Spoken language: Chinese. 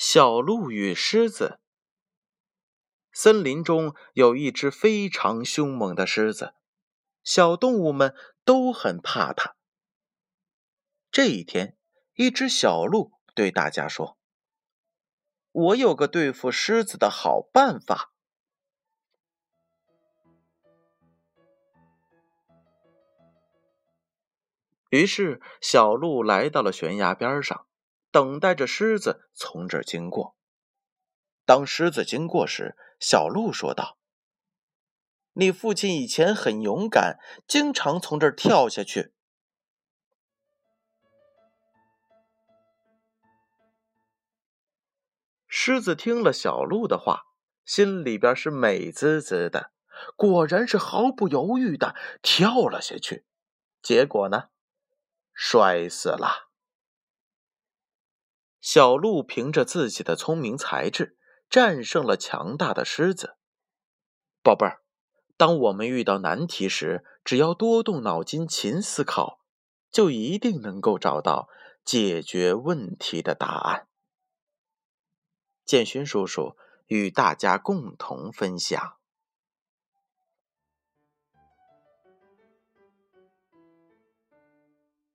小鹿与狮子。森林中有一只非常凶猛的狮子，小动物们都很怕它。这一天，一只小鹿对大家说：“我有个对付狮子的好办法。”于是，小鹿来到了悬崖边上。等待着狮子从这儿经过。当狮子经过时，小鹿说道：“你父亲以前很勇敢，经常从这儿跳下去。” 狮子听了小鹿的话，心里边是美滋滋的，果然是毫不犹豫的跳了下去。结果呢，摔死了。小鹿凭着自己的聪明才智，战胜了强大的狮子。宝贝儿，当我们遇到难题时，只要多动脑筋、勤思考，就一定能够找到解决问题的答案。建勋叔叔与大家共同分享。